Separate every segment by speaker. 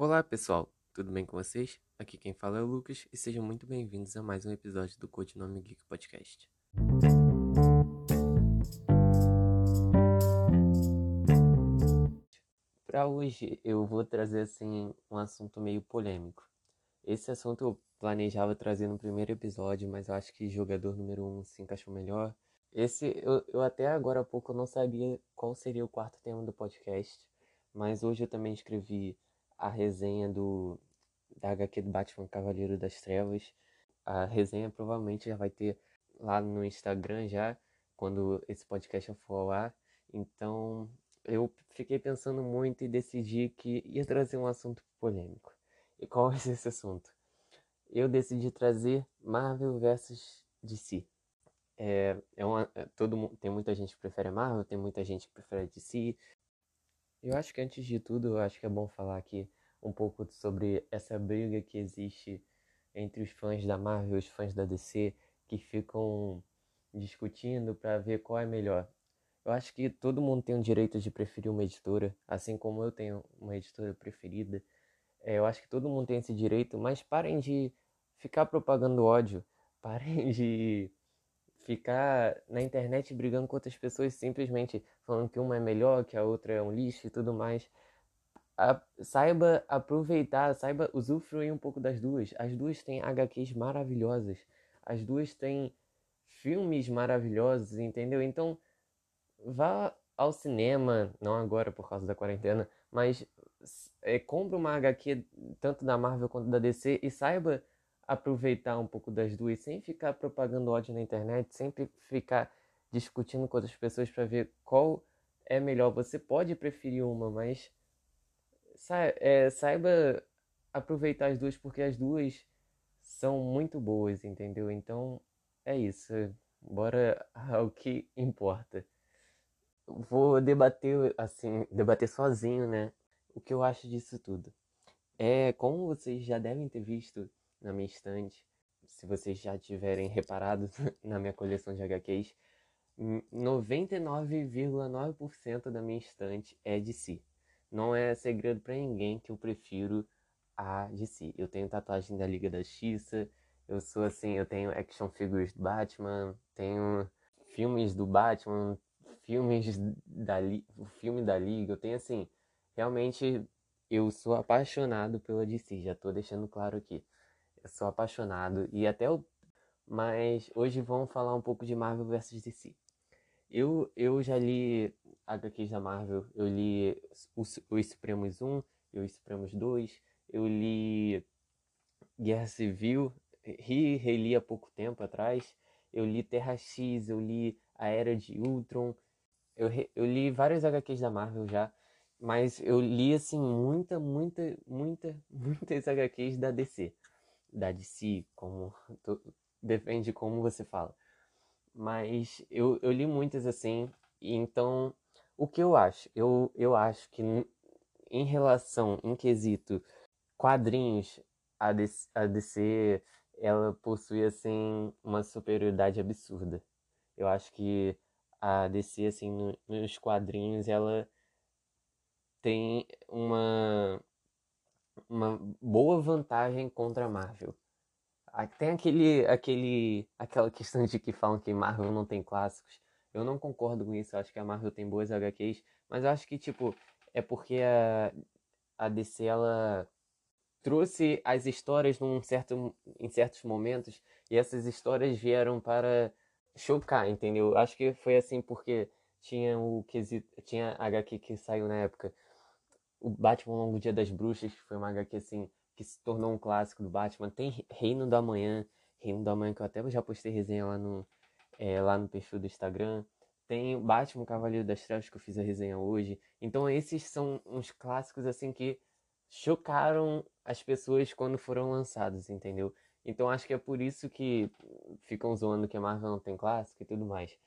Speaker 1: Olá pessoal, tudo bem com vocês? Aqui quem fala é o Lucas e sejam muito bem-vindos a mais um episódio do Codinome Geek Podcast. Para hoje eu vou trazer assim um assunto meio polêmico. Esse assunto eu planejava trazer no primeiro episódio, mas eu acho que jogador número 1 um se encaixou melhor. Esse eu, eu até agora há pouco não sabia qual seria o quarto tema do podcast, mas hoje eu também escrevi a resenha do da HQ do Batman Cavaleiro das Trevas. A resenha provavelmente já vai ter lá no Instagram já, quando esse podcast for ao ar. Então, eu fiquei pensando muito e decidi que ia trazer um assunto polêmico. E qual é esse assunto? Eu decidi trazer Marvel versus DC. É, é uma, é, todo tem muita gente que prefere Marvel, tem muita gente que prefere DC, eu acho que antes de tudo, eu acho que é bom falar aqui um pouco sobre essa briga que existe entre os fãs da Marvel e os fãs da DC que ficam discutindo para ver qual é melhor. Eu acho que todo mundo tem o direito de preferir uma editora, assim como eu tenho uma editora preferida. É, eu acho que todo mundo tem esse direito, mas parem de ficar propagando ódio, parem de ficar na internet brigando com outras pessoas simplesmente falando que uma é melhor, que a outra é um lixo e tudo mais. A, saiba aproveitar, saiba usufruir um pouco das duas. As duas têm HQs maravilhosas. As duas têm filmes maravilhosos, entendeu? Então, vá ao cinema, não agora por causa da quarentena, mas é, compre uma HQ tanto da Marvel quanto da DC e saiba aproveitar um pouco das duas sem ficar propagando ódio na internet, sempre ficar discutindo com outras pessoas para ver qual é melhor. Você pode preferir uma, mas é, saiba aproveitar as duas porque as duas são muito boas, entendeu? Então é isso. Bora ao que importa. Vou debater assim, debater sozinho, né? O que eu acho disso tudo. É, como vocês já devem ter visto, na minha estante, se vocês já tiverem reparado na minha coleção de HQs, 99,9% da minha estante é de si. Não é segredo para ninguém que eu prefiro a DC. Eu tenho tatuagem da Liga da Justiça, eu sou assim, eu tenho action figures do Batman, tenho filmes do Batman, filmes da o filme da Liga, eu tenho assim, realmente eu sou apaixonado pela DC, já tô deixando claro aqui. Eu sou apaixonado e até o. Mas hoje vamos falar um pouco de Marvel vs DC. Eu, eu já li HQs da Marvel, eu li Os, os Supremos 1 e Os Supremos 2, eu li Guerra Civil, ri reli há pouco tempo atrás, eu li Terra X, eu li A Era de Ultron, eu, eu li várias HQs da Marvel já, mas eu li assim muita, muita, muita, muitas HQs da DC da DC, como depende como você fala. Mas eu, eu li muitas assim, e então o que eu acho? Eu, eu acho que em relação, em quesito quadrinhos, a DC, a DC ela possui assim uma superioridade absurda. Eu acho que a DC assim no, nos quadrinhos ela tem uma uma boa vantagem contra a Marvel. Tem aquele, aquele, aquela questão de que falam que Marvel não tem clássicos. Eu não concordo com isso. Eu acho que a Marvel tem boas HQs, mas eu acho que tipo é porque a, a DC ela trouxe as histórias num certo, em certos momentos e essas histórias vieram para chocar, entendeu? Acho que foi assim porque tinha o quesito, tinha HQ que saiu na época o Batman Longo Dia das Bruxas, que foi uma HQ assim, que se tornou um clássico do Batman. Tem Reino da Manhã, Reino da Manhã, que eu até já postei resenha lá no, é, lá no perfil do Instagram. Tem o Batman Cavaleiro das Trevas, que eu fiz a resenha hoje. Então esses são uns clássicos assim que chocaram as pessoas quando foram lançados, entendeu? Então acho que é por isso que ficam zoando que a Marvel não tem clássico e tudo mais.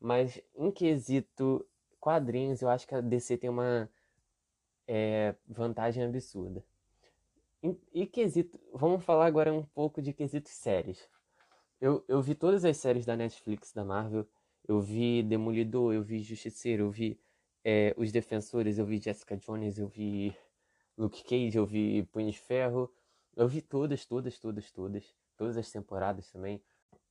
Speaker 1: Mas em quesito quadrinhos, eu acho que a DC tem uma é, vantagem absurda. E, e, quesito, vamos falar agora um pouco de quesitos séries. Eu, eu vi todas as séries da Netflix da Marvel. Eu vi Demolidor, eu vi Justiceiro, eu vi é, Os Defensores, eu vi Jessica Jones, eu vi Luke Cage, eu vi Punho de Ferro. Eu vi todas, todas, todas, todas. Todas as temporadas também.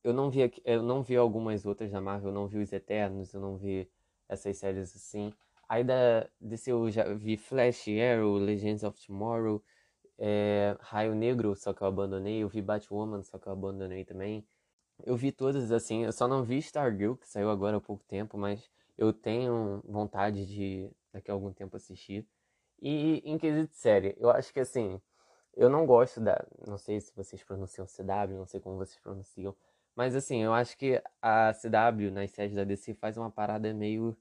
Speaker 1: Eu não vi, eu não vi algumas outras da Marvel, eu não vi Os Eternos, eu não vi essas séries assim. Aí da DC eu já vi Flash, Arrow, Legends of Tomorrow, é, Raio Negro, só que eu abandonei. Eu vi Batwoman, só que eu abandonei também. Eu vi todas assim, eu só não vi Stargirl, que saiu agora há pouco tempo, mas eu tenho vontade de daqui a algum tempo assistir. E em quesito série, eu acho que assim, eu não gosto da. Não sei se vocês pronunciam CW, não sei como vocês pronunciam. Mas assim, eu acho que a CW nas séries da DC faz uma parada meio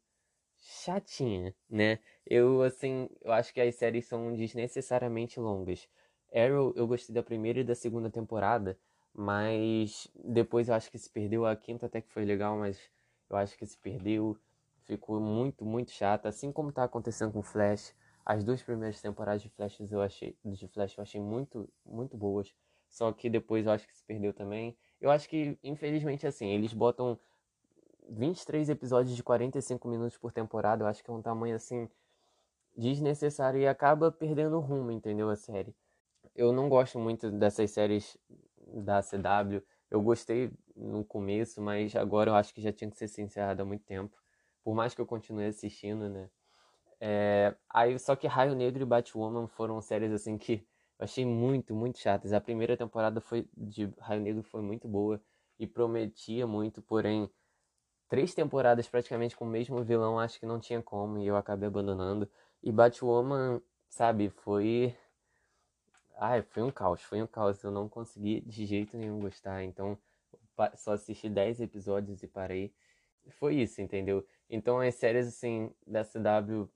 Speaker 1: chatinha, né? Eu assim, eu acho que as séries são desnecessariamente longas. Arrow, eu gostei da primeira e da segunda temporada, mas depois eu acho que se perdeu. A quinta até que foi legal, mas eu acho que se perdeu. Ficou muito, muito chata, assim como tá acontecendo com Flash. As duas primeiras temporadas de Flash eu achei, de Flash eu achei muito, muito boas. Só que depois eu acho que se perdeu também. Eu acho que, infelizmente, assim, eles botam 23 episódios de 45 minutos por temporada. Eu acho que é um tamanho, assim, desnecessário e acaba perdendo o rumo, entendeu? A série. Eu não gosto muito dessas séries da CW. Eu gostei no começo, mas agora eu acho que já tinha que ser encerrado há muito tempo. Por mais que eu continue assistindo, né? É, aí, só que Raio Negro e Batwoman foram séries assim que eu achei muito, muito chatas. A primeira temporada foi de Raio Negro foi muito boa e prometia muito, porém três temporadas praticamente com o mesmo vilão, acho que não tinha como e eu acabei abandonando. E Batwoman, sabe, foi Ai, foi um caos, foi um caos. Eu não consegui de jeito nenhum gostar, então só assisti 10 episódios e parei. Foi isso, entendeu? Então as séries assim da CW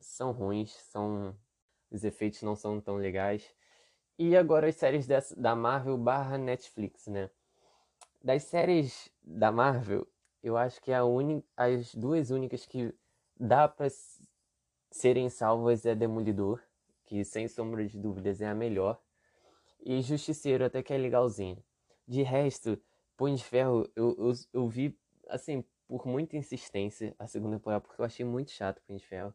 Speaker 1: são ruins, são os efeitos não são tão legais. E agora as séries dessa, da Marvel barra Netflix, né? Das séries da Marvel, eu acho que a uni, as duas únicas que dá para serem salvas é Demolidor, que sem sombra de dúvidas é a melhor, e Justiceiro até que é legalzinho. De resto, Punho de Ferro, eu, eu, eu vi, assim, por muita insistência a segunda temporada, porque eu achei muito chato Punho de Ferro.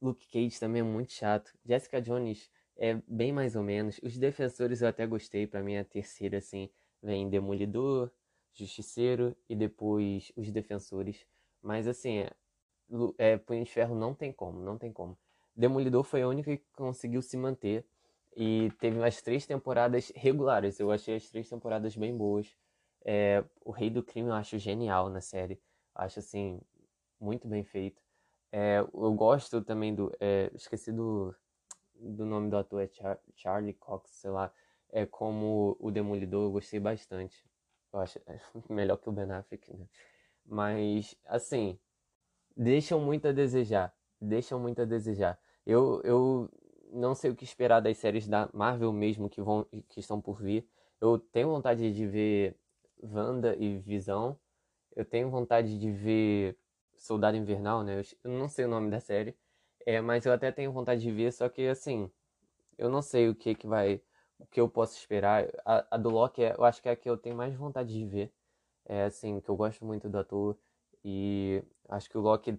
Speaker 1: Luke Cage também é muito chato. Jessica Jones é bem mais ou menos. Os Defensores eu até gostei, para mim a terceira, assim, vem Demolidor, Justiceiro e depois Os Defensores. Mas, assim, é, é, Punho de Ferro não tem como, não tem como. Demolidor foi a única que conseguiu se manter e teve umas três temporadas regulares. Eu achei as três temporadas bem boas. É, o Rei do Crime eu acho genial na série. Acho, assim, muito bem feito. É, eu gosto também do. É, esqueci do, do nome do ator, é Char Charlie Cox, sei lá. É como o Demolidor, eu gostei bastante. Eu acho é melhor que o Ben Affleck, né? Mas, assim, deixam muito a desejar. Deixam muito a desejar. Eu, eu não sei o que esperar das séries da Marvel mesmo que, vão, que estão por vir. Eu tenho vontade de ver Wanda e Visão. Eu tenho vontade de ver Soldado Invernal, né? Eu não sei o nome da série. É, mas eu até tenho vontade de ver, só que assim, eu não sei o que que vai, o que eu posso esperar. A, a do Loki, é, eu acho que é a que eu tenho mais vontade de ver. É assim, que eu gosto muito do ator e acho que o Loki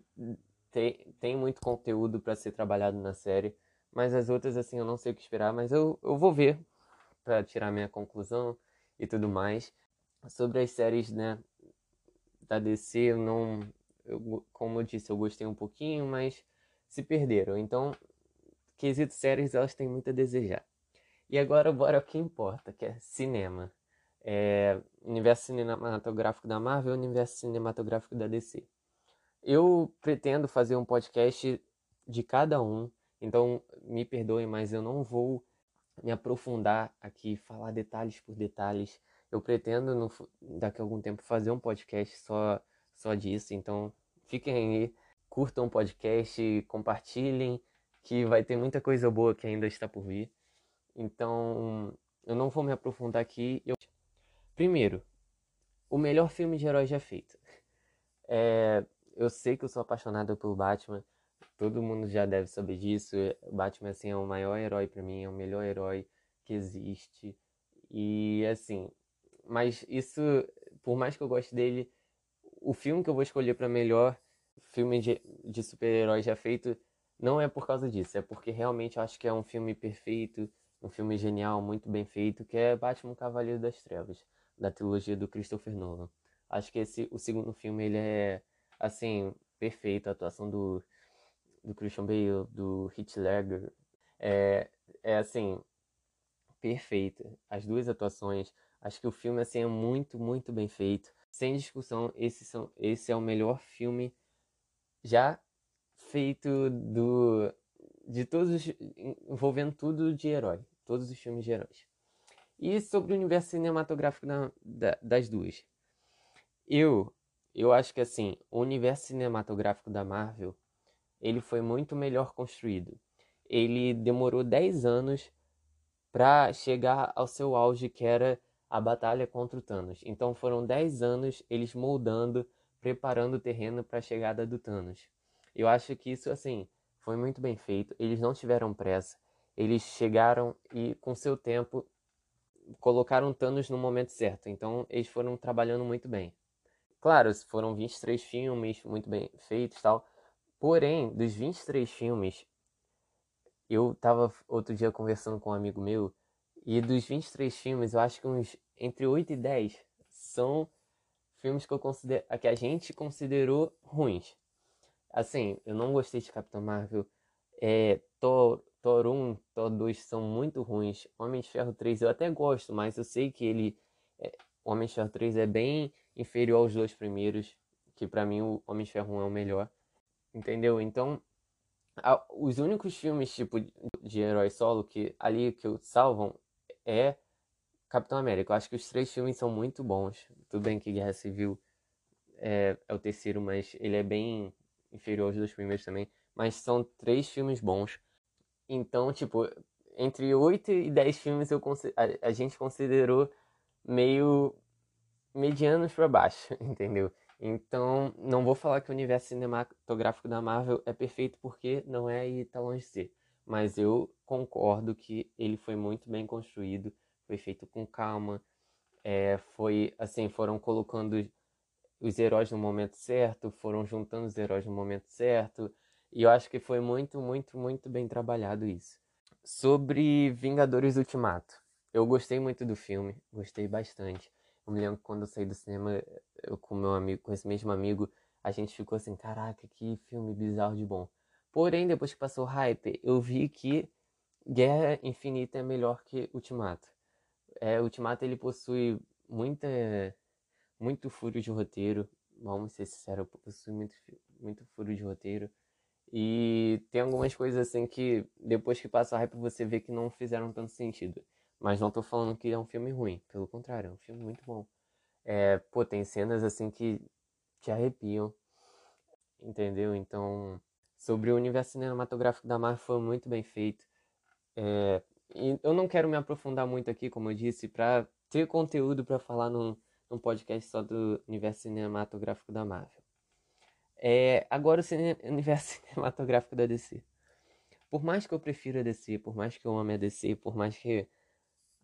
Speaker 1: tem, tem muito conteúdo para ser trabalhado na série, mas as outras assim eu não sei o que esperar, mas eu, eu vou ver para tirar minha conclusão e tudo mais. Sobre as séries, né, da DC, eu não eu, como eu disse, eu gostei um pouquinho, mas se perderam. Então, quesito séries, elas têm muito a desejar. E agora, bora o que importa, que é cinema. É, universo cinematográfico da Marvel universo cinematográfico da DC. Eu pretendo fazer um podcast de cada um, então me perdoem, mas eu não vou me aprofundar aqui, falar detalhes por detalhes. Eu pretendo, no, daqui a algum tempo, fazer um podcast só só disso. Então, fiquem aí, curtam o podcast, compartilhem, que vai ter muita coisa boa que ainda está por vir. Então, eu não vou me aprofundar aqui. Eu... Primeiro, o melhor filme de herói já feito. É... eu sei que eu sou apaixonado pelo Batman. Todo mundo já deve saber disso. Batman assim é o maior herói para mim, é o melhor herói que existe. E assim, mas isso, por mais que eu goste dele, o filme que eu vou escolher para melhor filme de, de super-herói já feito não é por causa disso, é porque realmente eu acho que é um filme perfeito, um filme genial, muito bem feito, que é Batman Cavaleiro das Trevas, da trilogia do Christopher Nolan. Acho que esse o segundo filme ele é assim, perfeito, a atuação do do Christian Bale, do Heath Ledger, é, é assim, perfeita. As duas atuações, acho que o filme assim é muito, muito bem feito. Sem discussão, esse, são, esse é o melhor filme já feito do de todos os, envolvendo tudo de herói, todos os filmes de heróis. E sobre o universo cinematográfico da, da, das duas. Eu eu acho que assim, o universo cinematográfico da Marvel, ele foi muito melhor construído. Ele demorou 10 anos para chegar ao seu auge, que era a batalha contra o Thanos. Então foram 10 anos eles moldando, preparando o terreno para a chegada do Thanos. Eu acho que isso assim foi muito bem feito. Eles não tiveram pressa. Eles chegaram e com seu tempo colocaram Thanos no momento certo. Então eles foram trabalhando muito bem. Claro, foram 23 filmes muito bem feitos, tal. Porém, dos 23 filmes, eu tava outro dia conversando com um amigo meu e dos 23 filmes, eu acho que uns entre 8 e 10 são filmes que eu considero que a gente considerou ruins. Assim, eu não gostei de Capitão Marvel. É, Thor, Thor 1, Thor 2 são muito ruins. Homem de Ferro 3 eu até gosto, mas eu sei que ele. É, Homem de Ferro 3 é bem inferior aos dois primeiros. Que para mim o Homem de Ferro 1 é o melhor. Entendeu? Então, a, os únicos filmes tipo de herói solo que ali que salvam é Capitão América. Eu acho que os três filmes são muito bons. Tudo bem que Guerra Civil é, é o terceiro, mas ele é bem inferior aos dois primeiros também. Mas são três filmes bons. Então, tipo, entre 8 e 10 filmes eu a, a gente considerou meio medianos para baixo, entendeu? Então, não vou falar que o universo cinematográfico da Marvel é perfeito porque não é e tá longe de ser. Mas eu concordo que ele foi muito bem construído, foi feito com calma, é, foi assim, foram colocando os heróis no momento certo, foram juntando os heróis no momento certo, e eu acho que foi muito, muito, muito bem trabalhado isso. Sobre Vingadores Ultimato, eu gostei muito do filme, gostei bastante. Eu me lembro que quando eu saí do cinema, eu com meu amigo, com esse mesmo amigo, a gente ficou assim, caraca, que filme bizarro de bom. Porém, depois que passou o hype, eu vi que Guerra Infinita é melhor que Ultimato. É, Ultimato ele possui muita muito furo de roteiro. Vamos ser sinceros, possui muito, muito furo de roteiro. E tem algumas coisas assim que depois que passa a hype você vê que não fizeram tanto sentido. Mas não tô falando que é um filme ruim, pelo contrário, é um filme muito bom. É, pô, tem cenas assim que te arrepiam, entendeu? Então, sobre o universo cinematográfico da Marvel foi muito bem feito. É, eu não quero me aprofundar muito aqui, como eu disse, para ter conteúdo para falar num, num podcast só do universo cinematográfico da Marvel. É, agora o universo cinematográfico da DC. Por mais que eu prefira a DC, por mais que eu ame a DC, por mais que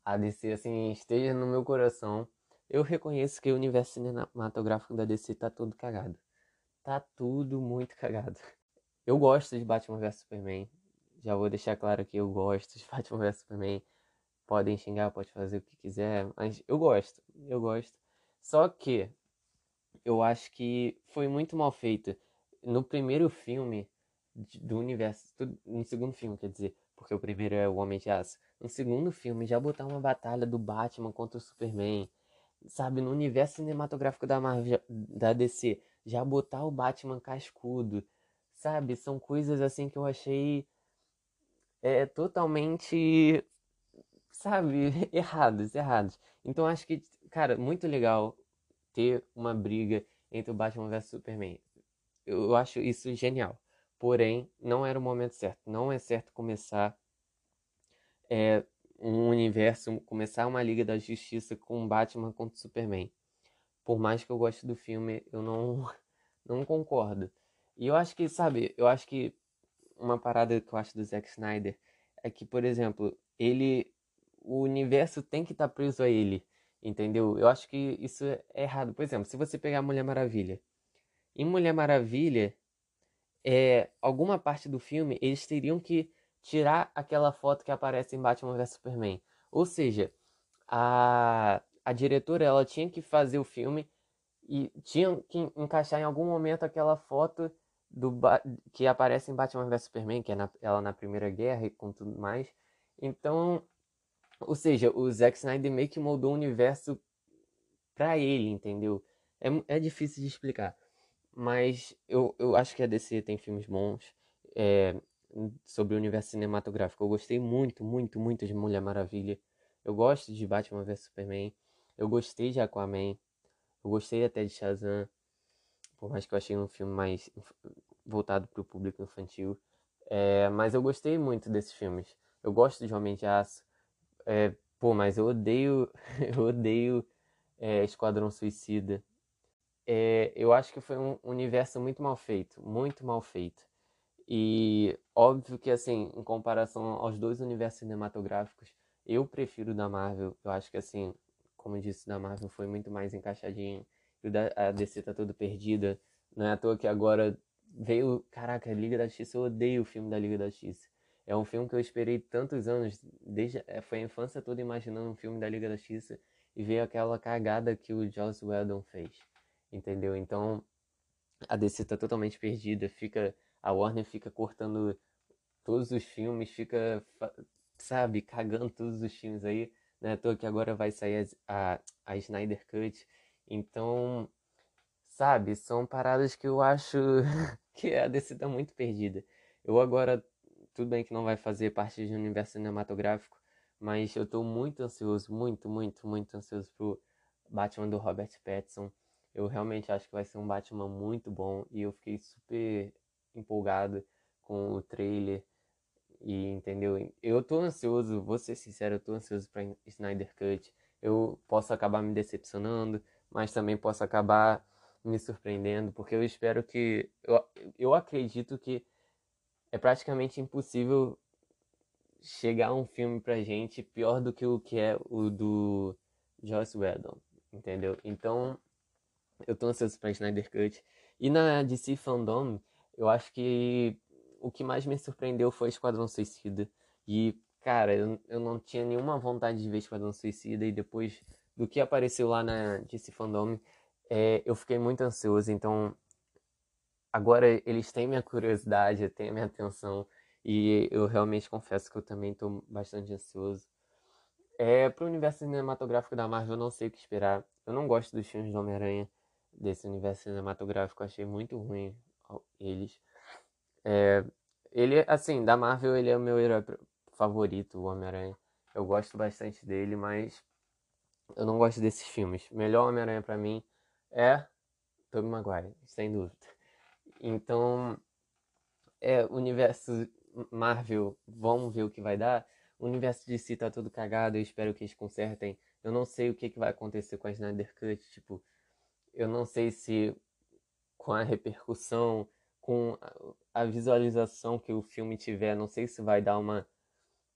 Speaker 1: a DC assim esteja no meu coração, eu reconheço que o universo cinematográfico da DC tá todo cagado. Tá tudo muito cagado. Eu gosto de Batman vs Superman. Já vou deixar claro que eu gosto de Batman vs Superman. Podem xingar, pode fazer o que quiser, mas eu gosto. Eu gosto. Só que eu acho que foi muito mal feito. No primeiro filme do universo, no segundo filme, quer dizer, porque o primeiro é o Homem de Aço. No segundo filme, já botar uma batalha do Batman contra o Superman, sabe, no universo cinematográfico da Marvel, da DC, já botar o Batman cascudo, sabe, são coisas assim que eu achei é, totalmente, sabe, errados, errados. Então acho que, cara, muito legal ter uma briga entre o Batman vs Superman. Eu acho isso genial. Porém, não era o momento certo. Não é certo começar é, um universo, começar uma Liga da Justiça com Batman contra Superman. Por mais que eu goste do filme, eu não, não concordo. E eu acho que, sabe, eu acho que uma parada que eu acho do Zack Snyder é que, por exemplo, ele. O universo tem que estar tá preso a ele. Entendeu? Eu acho que isso é errado. Por exemplo, se você pegar Mulher Maravilha. Em Mulher Maravilha, é, alguma parte do filme eles teriam que tirar aquela foto que aparece em Batman vs Superman. Ou seja, a, a diretora ela tinha que fazer o filme e tinha que encaixar em algum momento aquela foto do que aparece em Batman vs Superman, que é na, ela na Primeira Guerra e com tudo mais. Então, ou seja, o Zack Snyder meio que moldou o universo pra ele, entendeu? É, é difícil de explicar. Mas eu, eu acho que a DC tem filmes bons é, sobre o universo cinematográfico. Eu gostei muito, muito, muito de Mulher Maravilha. Eu gosto de Batman vs Superman. Eu gostei de Aquaman. Eu gostei até de Shazam. Por mais que eu achei um filme mais voltado para o público infantil. É, mas eu gostei muito desses filmes. Eu gosto de Homem de Aço. É, pô, mas eu odeio. eu odeio é, Esquadrão Suicida. É, eu acho que foi um universo muito mal feito. Muito mal feito. E óbvio que, assim, em comparação aos dois universos cinematográficos, eu prefiro o da Marvel. Eu acho que, assim, como disse, da Marvel foi muito mais encaixadinho. E o da a DC tá todo perdida. Não é à toa que agora veio. Caraca, Liga da Justiça, eu odeio o filme da Liga da Justiça. É um filme que eu esperei tantos anos, desde é, foi a infância toda imaginando um filme da Liga da Justiça e veio aquela cagada que o Joss Whedon fez, entendeu? Então a DC tá totalmente perdida, fica a Warner fica cortando todos os filmes, fica, sabe, cagando todos os filmes aí, né? Tô que agora vai sair a, a, a Snyder Cut, então, sabe, são paradas que eu acho que a DC tá muito perdida. Eu agora tudo bem que não vai fazer parte do universo cinematográfico, mas eu tô muito ansioso, muito, muito, muito ansioso pro Batman do Robert Pattinson. Eu realmente acho que vai ser um Batman muito bom e eu fiquei super empolgado com o trailer e entendeu? Eu tô ansioso, vou ser sincero, eu tô ansioso para Snyder Cut. Eu posso acabar me decepcionando, mas também posso acabar me surpreendendo, porque eu espero que eu, eu acredito que é praticamente impossível chegar um filme pra gente pior do que o que é o do Joss Whedon, entendeu? Então, eu tô ansioso pra Snyder Cut. E na DC Fandom, eu acho que o que mais me surpreendeu foi Esquadrão Suicida. E, cara, eu, eu não tinha nenhuma vontade de ver Esquadrão Suicida e depois do que apareceu lá na DC Fandom, é, eu fiquei muito ansioso. Então, agora eles têm minha curiosidade, têm minha atenção e eu realmente confesso que eu também estou bastante ansioso. É, para o universo cinematográfico da Marvel, eu não sei o que esperar. Eu não gosto dos filmes do Homem-Aranha desse universo cinematográfico, achei muito ruim eles. É, ele, assim, da Marvel, ele é o meu herói favorito, o Homem-Aranha. Eu gosto bastante dele, mas eu não gosto desses filmes. Melhor Homem-Aranha para mim é Tobey Maguire, sem dúvida. Então, é, universo Marvel, vamos ver o que vai dar. O universo de si tá todo cagado, eu espero que eles consertem. Eu não sei o que, que vai acontecer com a Snyder Cut, tipo, eu não sei se com a repercussão, com a visualização que o filme tiver, não sei se vai dar uma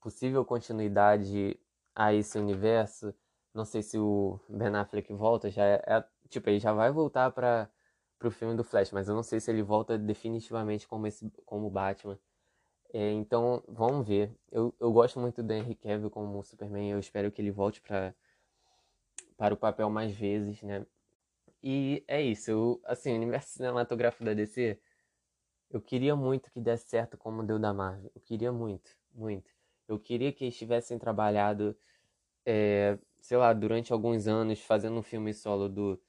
Speaker 1: possível continuidade a esse universo. Não sei se o Ben Affleck volta, já é, é tipo, ele já vai voltar para pro filme do Flash, mas eu não sei se ele volta definitivamente como esse como Batman. É, então, vamos ver. Eu, eu gosto muito do Henry Cavill como Superman. Eu espero que ele volte pra, para o papel mais vezes, né? E é isso. Eu, assim, o universo cinematográfico da DC, eu queria muito que desse certo como deu da Marvel. Eu queria muito, muito. Eu queria que eles tivessem trabalhado, é, sei lá, durante alguns anos, fazendo um filme solo do,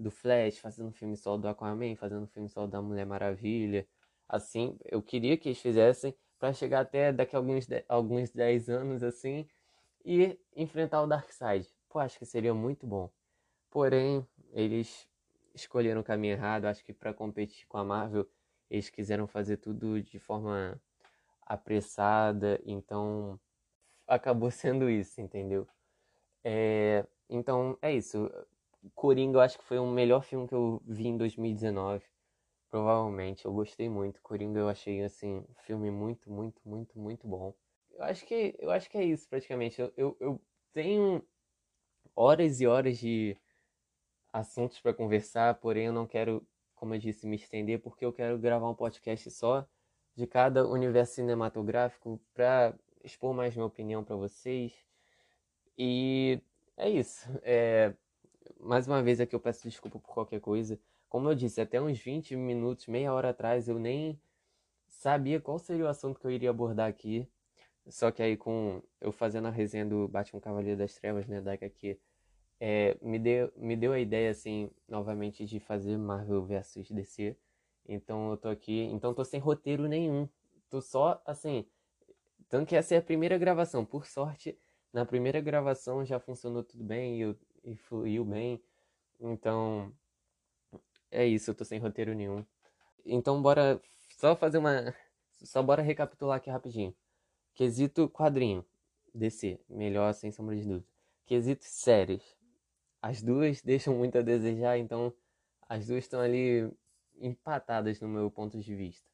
Speaker 1: do Flash, fazendo um filme solo do Aquaman, fazendo um filme solo da Mulher Maravilha. Assim, eu queria que eles fizessem para chegar até daqui a alguns, alguns 10 anos assim e enfrentar o Darkseid. Pô, acho que seria muito bom. Porém, eles escolheram o caminho errado. Acho que para competir com a Marvel, eles quiseram fazer tudo de forma apressada, então acabou sendo isso, entendeu? É, então é isso. Coringa eu acho que foi o melhor filme que eu vi em 2019. Provavelmente, eu gostei muito. Coringa eu achei assim, um filme muito, muito, muito, muito bom. Eu acho que eu acho que é isso praticamente. Eu, eu, eu tenho horas e horas de assuntos para conversar, porém eu não quero como eu disse, me estender, porque eu quero gravar um podcast só de cada universo cinematográfico para expor mais minha opinião para vocês. E é isso. É, mais uma vez aqui eu peço desculpa por qualquer coisa. Como eu disse, até uns 20 minutos, meia hora atrás, eu nem sabia qual seria o assunto que eu iria abordar aqui. Só que aí com eu fazendo a resenha do Batman Cavaleiro das Trevas, né, da aqui, é, me, deu, me deu a ideia, assim, novamente, de fazer Marvel vs DC. Então eu tô aqui, então tô sem roteiro nenhum. Tô só, assim, tanto que essa é a primeira gravação. Por sorte, na primeira gravação já funcionou tudo bem e, e fluiu bem. Então, é isso, eu tô sem roteiro nenhum. Então bora só fazer uma. Só bora recapitular aqui rapidinho. Quesito quadrinho. DC, melhor sem sombra de dúvida. Quesito séries. As duas deixam muito a desejar, então as duas estão ali empatadas no meu ponto de vista.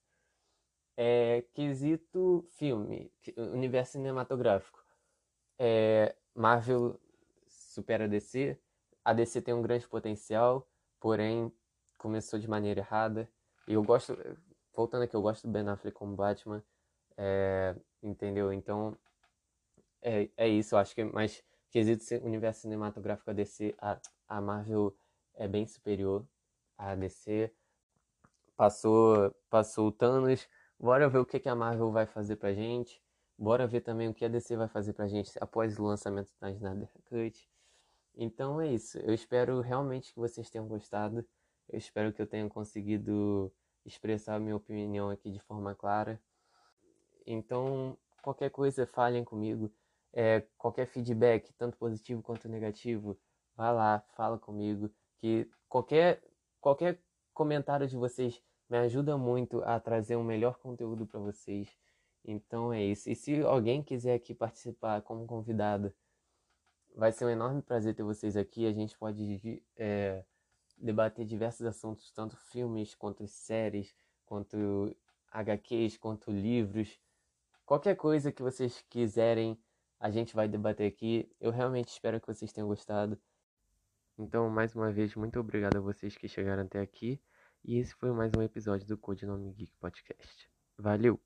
Speaker 1: É, quesito filme, universo cinematográfico. É, Marvel supera a DC. A DC tem um grande potencial, porém começou de maneira errada. E eu gosto, voltando aqui, eu gosto do Ben Affleck como Batman, é, entendeu? Então, é, é isso, eu acho que, mas quesito universo cinematográfico a DC, a, a Marvel é bem superior à DC. Passou, passou o Thanos, bora ver o que, que a Marvel vai fazer pra gente. Bora ver também o que a DC vai fazer pra gente após o lançamento da Snyder Cut. Então é isso. Eu espero realmente que vocês tenham gostado. Eu espero que eu tenha conseguido expressar minha opinião aqui de forma clara. Então, qualquer coisa, falem comigo. É, qualquer feedback, tanto positivo quanto negativo, vá lá, fala comigo. Que qualquer, qualquer comentário de vocês me ajuda muito a trazer um melhor conteúdo para vocês. Então é isso. E se alguém quiser aqui participar como convidado, vai ser um enorme prazer ter vocês aqui. A gente pode é, debater diversos assuntos, tanto filmes quanto séries, quanto HQs, quanto livros. Qualquer coisa que vocês quiserem, a gente vai debater aqui. Eu realmente espero que vocês tenham gostado. Então, mais uma vez, muito obrigado a vocês que chegaram até aqui. E esse foi mais um episódio do Codinome Geek Podcast. Valeu!